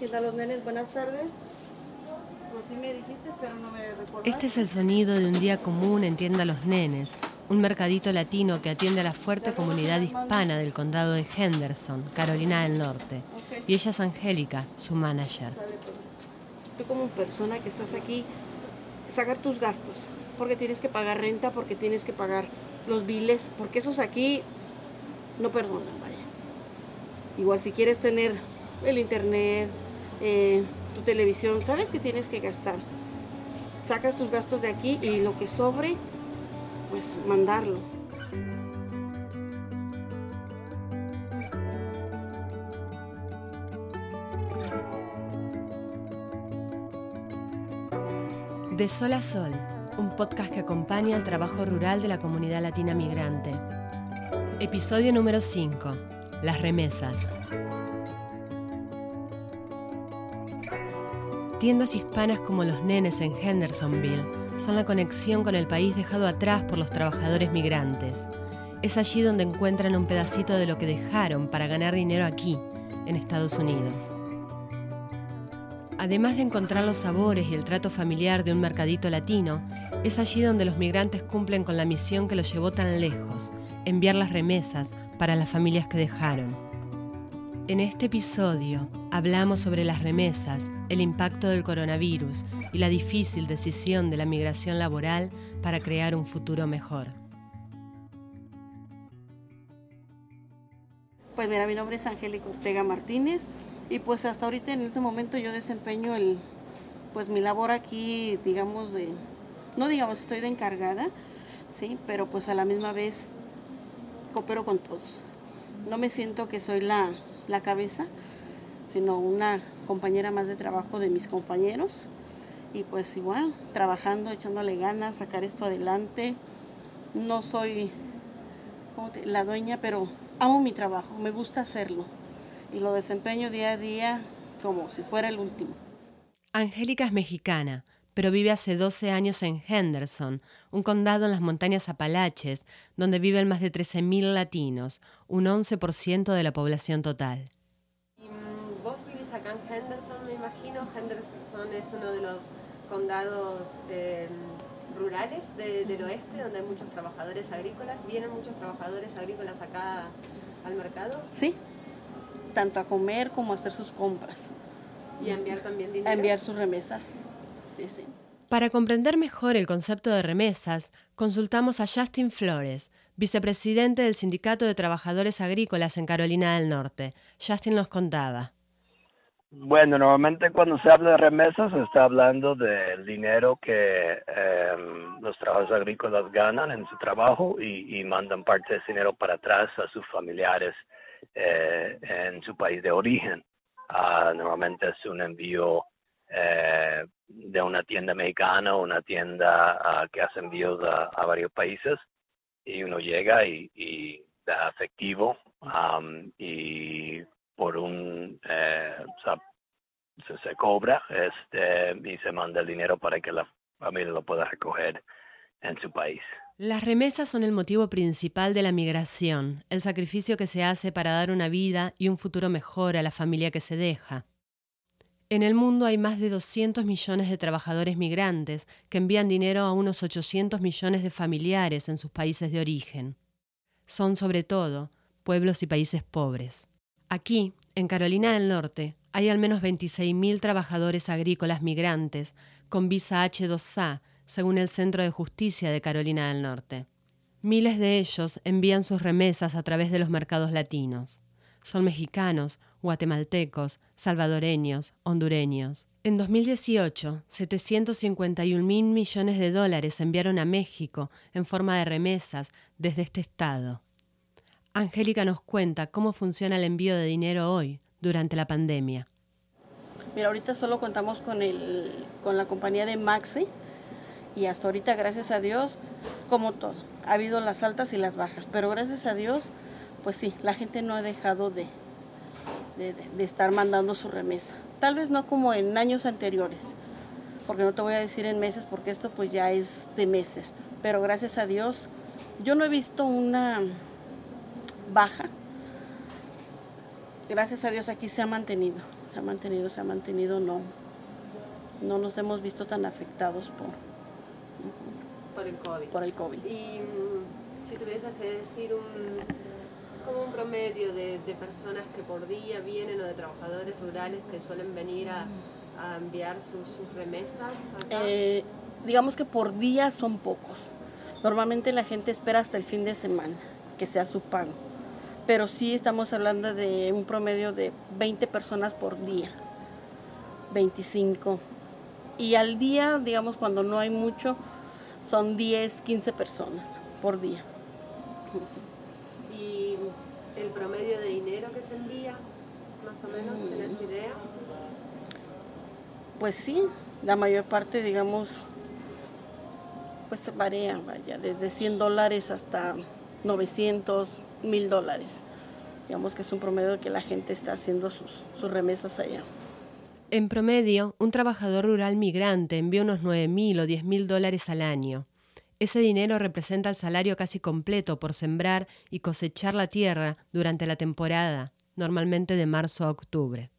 ¿Qué tal los nenes? Buenas tardes. Pues sí me dijiste, pero no me recuerdo. Este es el sonido de un día común en Tienda Los Nenes, un mercadito latino que atiende a la fuerte comunidad hispana del condado de Henderson, Carolina del Norte. Y ella es Angélica, su manager. Tú como persona que estás aquí, sacar tus gastos, porque tienes que pagar renta, porque tienes que pagar los biles, porque esos aquí no perdonan, vaya. Igual si quieres tener el internet, eh, tu televisión, sabes que tienes que gastar. Sacas tus gastos de aquí y lo que sobre, pues mandarlo. De Sol a Sol, un podcast que acompaña al trabajo rural de la comunidad latina migrante. Episodio número 5. Las remesas. Tiendas hispanas como los nenes en Hendersonville son la conexión con el país dejado atrás por los trabajadores migrantes. Es allí donde encuentran un pedacito de lo que dejaron para ganar dinero aquí, en Estados Unidos. Además de encontrar los sabores y el trato familiar de un mercadito latino, es allí donde los migrantes cumplen con la misión que los llevó tan lejos, enviar las remesas para las familias que dejaron. En este episodio hablamos sobre las remesas, el impacto del coronavirus y la difícil decisión de la migración laboral para crear un futuro mejor. Pues mira, mi nombre es Angélica Ortega Martínez y pues hasta ahorita en este momento yo desempeño el, pues mi labor aquí, digamos de, no digamos estoy de encargada, sí, pero pues a la misma vez coopero con todos. No me siento que soy la, la cabeza, sino una compañera más de trabajo de mis compañeros. Y pues igual, trabajando, echándole ganas, sacar esto adelante. No soy la dueña, pero amo mi trabajo, me gusta hacerlo. Y lo desempeño día a día como si fuera el último. Angélica es mexicana, pero vive hace 12 años en Henderson, un condado en las montañas Apalaches, donde viven más de 13.000 latinos, un 11% de la población total. ¿Vos vivís acá en Henderson, me imagino? Henderson es uno de los condados eh, rurales del oeste, donde hay muchos trabajadores agrícolas. ¿Vienen muchos trabajadores agrícolas acá al mercado? Sí, tanto a comer como a hacer sus compras. ¿Y a enviar también dinero? A enviar sus remesas. Para comprender mejor el concepto de remesas, consultamos a Justin Flores, vicepresidente del Sindicato de Trabajadores Agrícolas en Carolina del Norte. Justin nos contaba. Bueno, normalmente cuando se habla de remesas se está hablando del dinero que em, los trabajadores agrícolas ganan en su trabajo y, mandan parte de ese dinero para atrás a sus familiares eh, en su país de origen. Ah, normalmente es un envío eh, de una tienda mexicana o una tienda ah, que hace envíos a, varios países y uno llega y, da efectivo y por un eh, se, cobra este y se manda el dinero para que la familia lo pueda recoger en su país. Las remesas son el motivo principal de la migración, el sacrificio que se hace para dar una vida y un futuro mejor a la familia que se deja. En el mundo hay más de 200 millones de trabajadores migrantes que envían dinero a unos 800 millones de familiares en sus países de origen. Son sobre todo pueblos y países pobres. Aquí, en Carolina del Norte, hay al menos 26.000 trabajadores agrícolas migrantes con visa H2A, según el Centro de Justicia de Carolina del Norte. Miles de ellos envían sus remesas a través de los mercados latinos. Son mexicanos, guatemaltecos, salvadoreños, hondureños. En 2018, 751 mil millones de dólares se enviaron a México en forma de remesas desde este estado. Angélica nos cuenta cómo funciona el envío de dinero hoy, durante la pandemia. Mira, ahorita solo contamos con, el, con la compañía de Maxi y hasta ahorita, gracias a Dios, como todo, ha habido las altas y las bajas, pero gracias a Dios, pues sí, la gente no ha dejado de, de, estar mandando su remesa. Tal vez no como en años anteriores, porque no te voy a decir en meses, porque esto pues ya es de meses. Pero gracias a Dios, yo no he visto una baja. Gracias a Dios aquí se ha mantenido. se ha mantenido, se ha mantenido, no, no nos hemos visto tan afectados por, por el COVID. Por el COVID. Y mm, si tuvieses que decir un, como un promedio de, personas que por día vienen o de trabajadores rurales que suelen venir a, enviar sus, remesas eh, digamos que por día son pocos. Normalmente la gente espera hasta el fin de semana que sea su pago. Pero sí estamos hablando de un promedio de 20 personas por día. 25. Y al día, digamos, cuando no hay mucho, son 10, 15 personas por día. ¿Y el promedio de dinero que se envía? Más o menos, ¿tenés mm. idea? Pues sí, la mayor parte, digamos, pues varía, vaya, desde 100 dólares hasta 900, 1000 dólares. Digamos que es un promedio que la gente está haciendo sus, sus remesas allá. En promedio, un trabajador rural migrante envía unos 9.000 o 10.000 dólares al año. Ese dinero representa el salario casi completo por sembrar y cosechar la tierra durante la temporada, normalmente de marzo a octubre.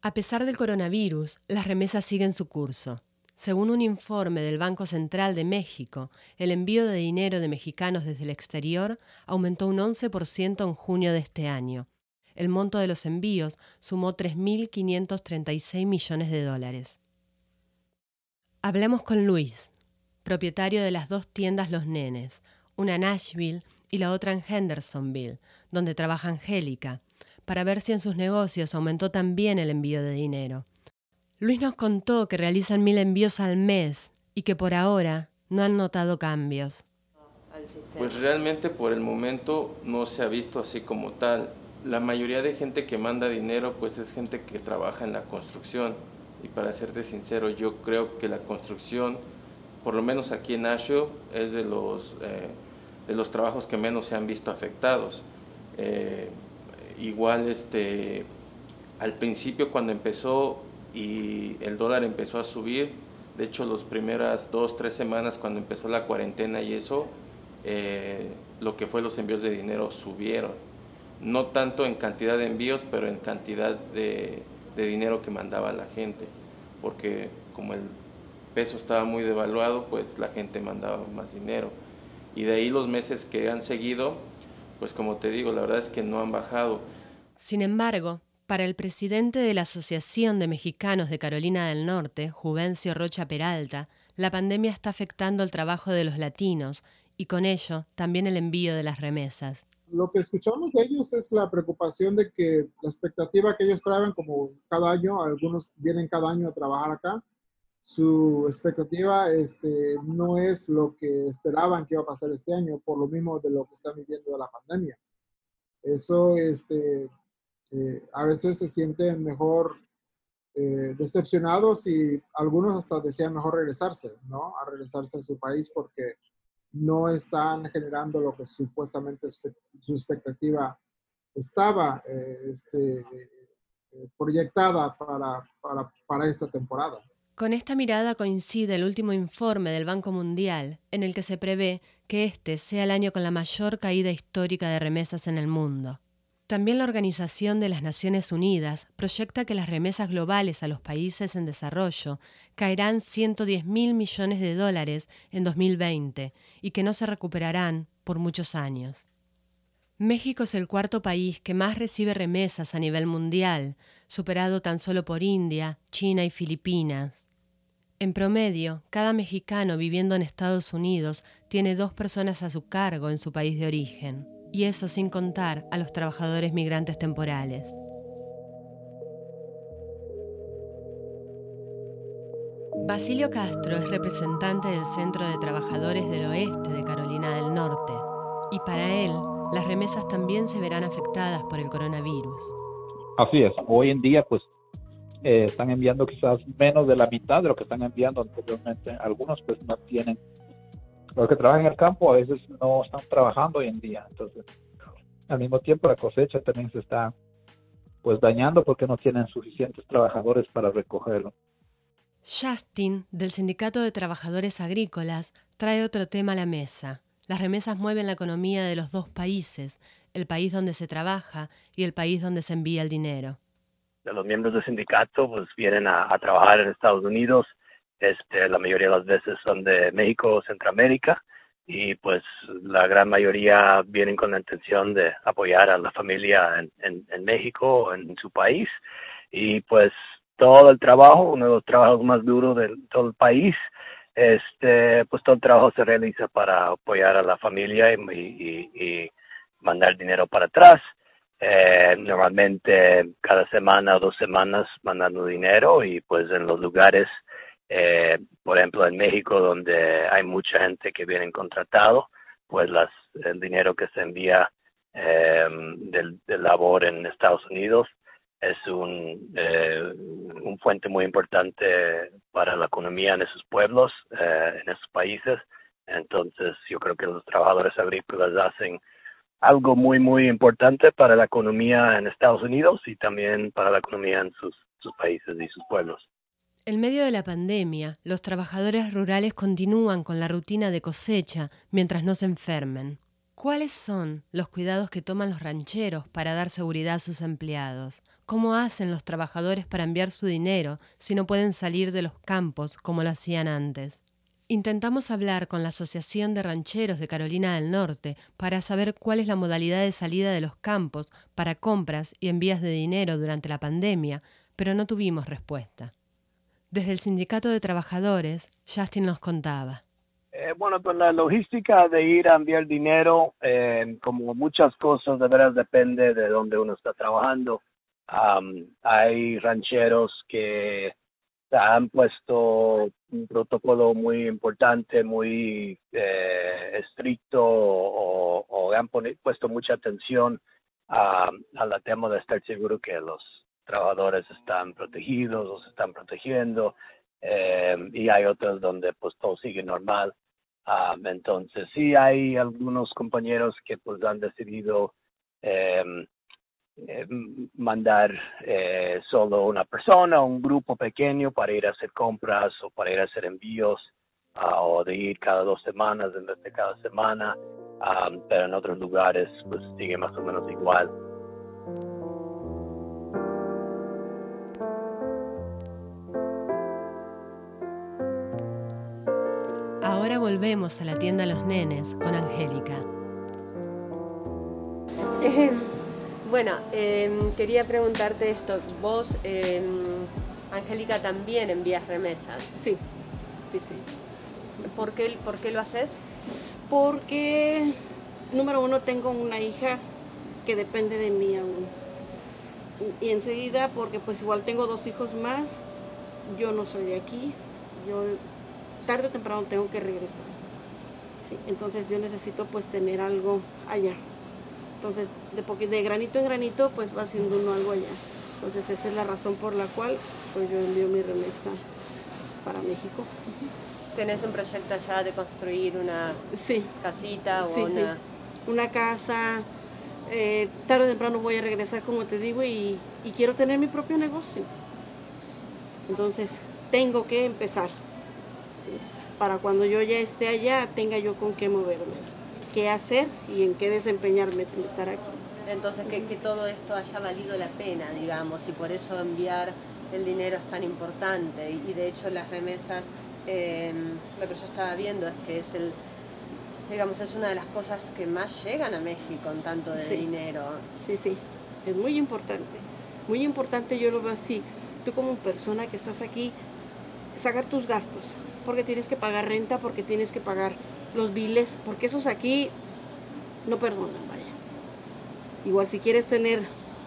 A pesar del coronavirus, las remesas siguen su curso. Según un informe del Banco Central de México, el envío de dinero de mexicanos desde el exterior aumentó un 11% en junio de este año, el monto de los envíos sumó 3.536 millones de dólares. Hablamos con Luis, propietario de las dos tiendas Los Nenes, una en Nashville y la otra en Hendersonville, donde trabaja Angélica, para ver si en sus negocios aumentó también el envío de dinero. Luis nos contó que realizan mil envíos al mes y que por ahora no han notado cambios. Pues realmente por el momento no se ha visto así como tal la mayoría de gente que manda dinero pues es gente que trabaja en la construcción y para serte sincero yo creo que la construcción por lo menos aquí en Asheville es de los, eh, de los trabajos que menos se han visto afectados. Eh, igual este, al principio cuando empezó y el dólar empezó a subir, de hecho las primeras dos, tres semanas cuando empezó la cuarentena y eso, eh, lo que fue los envíos de dinero subieron no tanto en cantidad de envíos, pero en cantidad de, dinero que mandaba la gente, porque como el peso estaba muy devaluado, pues la gente mandaba más dinero. Y de ahí los meses que han seguido, pues como te digo, la verdad es que no han bajado. Sin embargo, para el presidente de la Asociación de Mexicanos de Carolina del Norte, Juvencio Rocha Peralta, la pandemia está afectando el trabajo de los latinos y con ello también el envío de las remesas lo que escuchamos de ellos es la preocupación de que la expectativa que ellos traen, como cada año, algunos vienen cada año a trabajar acá, su expectativa este, no es lo que esperaban que iba a pasar este año, por lo mismo de lo que están viviendo la pandemia. Eso este, eh, a veces se sienten mejor eh, decepcionados y algunos hasta desean mejor regresarse, ¿no? A regresarse a su país porque no están generando lo que supuestamente su expectativa estaba eh, este, eh, proyectada para, para esta temporada. Con esta mirada coincide el último informe del Banco Mundial, en el que se prevé que este sea el año con la mayor caída histórica de remesas en el mundo. También la Organización de las Naciones Unidas proyecta que las remesas globales a los países en desarrollo caerán 110 mil millones de dólares en 2020 y que no se recuperarán por muchos años. México es el cuarto país que más recibe remesas a nivel mundial, superado tan solo por India, China y Filipinas. En promedio, cada mexicano viviendo en Estados Unidos tiene dos personas a su cargo en su país de origen y eso sin contar a los trabajadores migrantes temporales. Basilio Castro es representante del Centro de Trabajadores del Oeste de Carolina del Norte y para él las remesas también se verán afectadas por el coronavirus. Así es, hoy en día pues eh, están enviando quizás menos de la mitad de lo que están enviando anteriormente. Algunos pues no tienen los que trabajan en el campo a veces no están trabajando hoy en día, entonces al mismo tiempo la cosecha también se está pues dañando porque no tienen suficientes trabajadores para recogerlo. Justin, del Sindicato de Trabajadores Agrícolas, trae otro tema a la mesa. Las remesas mueven la economía de los dos países, el país donde se trabaja y el país donde se envía el dinero. los miembros del sindicato pues vienen a, trabajar en Estados Unidos. Este, la mayoría de las veces son de México o Centroamérica y pues la gran mayoría vienen con la intención de apoyar a la familia en México, en su país y pues todo el trabajo, uno de los trabajos más duros de todo el país, este, pues todo el trabajo se realiza para apoyar a la familia y, mandar dinero para atrás. Eh, normalmente cada semana o dos semanas mandando dinero y pues en los lugares, eh, por ejemplo en México donde hay mucha gente que viene contratado, pues las, el dinero que se envía eh, del labor en Estados Unidos es un, eh, un fuente muy importante para la economía en esos pueblos, eh, en esos países. Entonces, yo creo que los trabajadores agrícolas hacen algo muy, muy importante para la economía en Estados Unidos y también para la economía en sus, sus países y sus pueblos. En medio de la pandemia, los trabajadores rurales continúan con la rutina de cosecha mientras no se enfermen. ¿Cuáles son los cuidados que toman los rancheros para dar seguridad a sus empleados? ¿Cómo hacen los trabajadores para enviar su dinero si no pueden salir de los campos como lo hacían antes? Intentamos hablar con la Asociación de Rancheros de Carolina del Norte para saber cuál es la modalidad de salida de los campos para compras y envías de dinero durante la pandemia, pero no tuvimos respuesta. Desde el Sindicato de Trabajadores, Justin nos contaba. Eh, bueno, pues la logística de ir a enviar dinero, eh, como muchas cosas, de veras depende de dónde uno está trabajando. hay rancheros que han puesto un protocolo muy importante, muy eh, estricto o, han puesto mucha atención a, a la tema de estar seguro que los trabajadores están protegidos o se están protegiendo. Eh, y hay otros donde pues todo sigue normal. Ah, entonces sí hay algunos compañeros que pues han decidido em, eh, mandar eh, solo una persona, un grupo pequeño para ir a hacer compras o para ir a hacer envíos ah, o de ir cada dos semanas en vez de cada semana, ah, pero en otros lugares pues sigue más o menos igual. Volvemos a la tienda Los Nenes con Angélica. bueno, em, quería preguntarte esto. Vos, em, Angélica, también envías remesas. Sí, sí, sí. ¿Por qué, ¿Por qué lo haces? Porque, número uno, tengo una hija que depende de mí aún. Y enseguida, porque pues igual tengo dos hijos más, yo no soy de aquí, yo tarde o temprano tengo que regresar. Sí, entonces yo necesito pues tener algo allá. Entonces, de, de granito en granito, pues va haciendo uno algo allá. Entonces, esa es la razón por la cual pues yo envío mi remesa para México. ¿Tenés un proyecto allá de construir una sí. casita o una... una casa? Eh, tarde o temprano voy a regresar, como te digo, y, y quiero tener mi propio negocio. Entonces, tengo que empezar para cuando yo ya esté allá tenga yo con qué moverme, qué hacer y en qué desempeñarme estar aquí. Entonces, que, que todo esto haya valido la pena, digamos, y por eso enviar el dinero es tan importante. Y, de hecho las remesas, em, lo que yo estaba viendo es que es el, digamos, es una de las cosas que más llegan a México en tanto de dinero. Sí, sí, es muy importante. Muy importante, yo lo veo así. Tú como persona que estás aquí, sacar tus gastos, porque tienes que pagar renta, porque tienes que pagar los biles, porque esos aquí no perdonan, vaya. Igual si quieres tener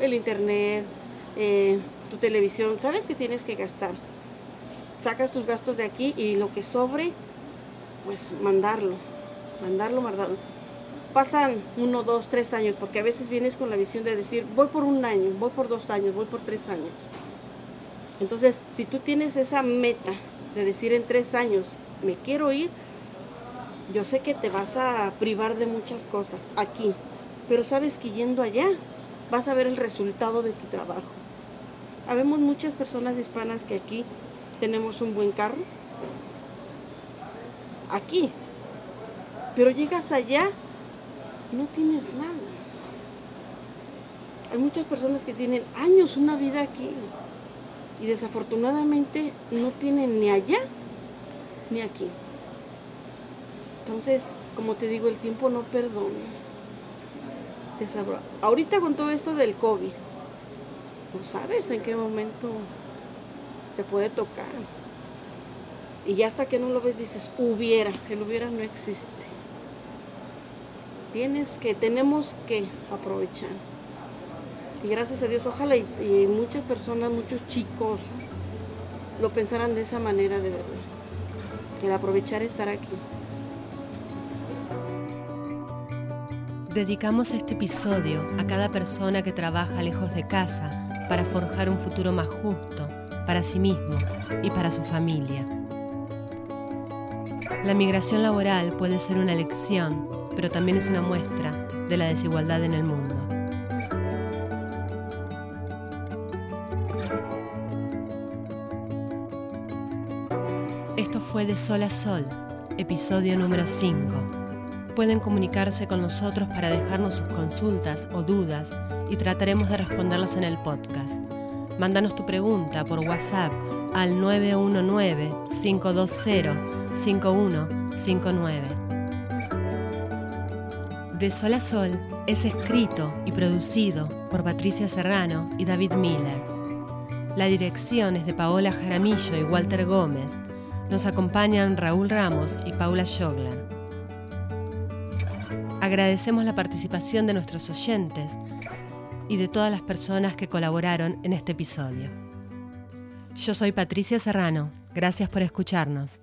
el internet, eh, tu televisión, sabes que tienes que gastar. Sacas tus gastos de aquí y lo que sobre, pues mandarlo, mandarlo, mandarlo. Pasan uno, dos, tres años, porque a veces vienes con la visión de decir, voy por un año, voy por dos años, voy por tres años. Entonces, si tú tienes esa meta de decir en tres años, me quiero ir, yo sé que te vas a privar de muchas cosas aquí, pero sabes que yendo allá vas a ver el resultado de tu trabajo. Habemos muchas personas hispanas que aquí tenemos un buen carro, aquí, pero llegas allá, no tienes nada. Hay muchas personas que tienen años, una vida aquí, y desafortunadamente no tienen ni allá ni aquí. Entonces, como te digo, el tiempo no perdona. Ahorita con todo esto del COVID, no sabes en qué momento te puede tocar. Y ya hasta que no lo ves dices, hubiera, el hubiera no existe. Tienes que, tenemos que aprovechar. Y gracias a Dios, ojalá y, muchas personas, muchos chicos lo pensaran de esa manera de verdad. El aprovechar estar aquí. Dedicamos este episodio a cada persona que trabaja lejos de casa para forjar un futuro más justo para sí mismo y para su familia. La migración laboral puede ser una lección, pero también es una muestra de la desigualdad en el mundo. Fue De Sol a Sol, episodio número 5 pueden comunicarse con nosotros para dejarnos sus consultas o dudas y trataremos de responderlas en el podcast. Mándanos tu pregunta por WhatsApp al 919-520-5159. De Sol a Sol es escrito y producido por Patricia Serrano y David Miller. La dirección es de Paola Jaramillo y Walter Gómez. Nos acompañan Raúl Ramos y Paula Shoglan. Agradecemos la participación de nuestros oyentes y de todas las personas que colaboraron en este episodio. Yo soy Patricia Serrano. Gracias por escucharnos.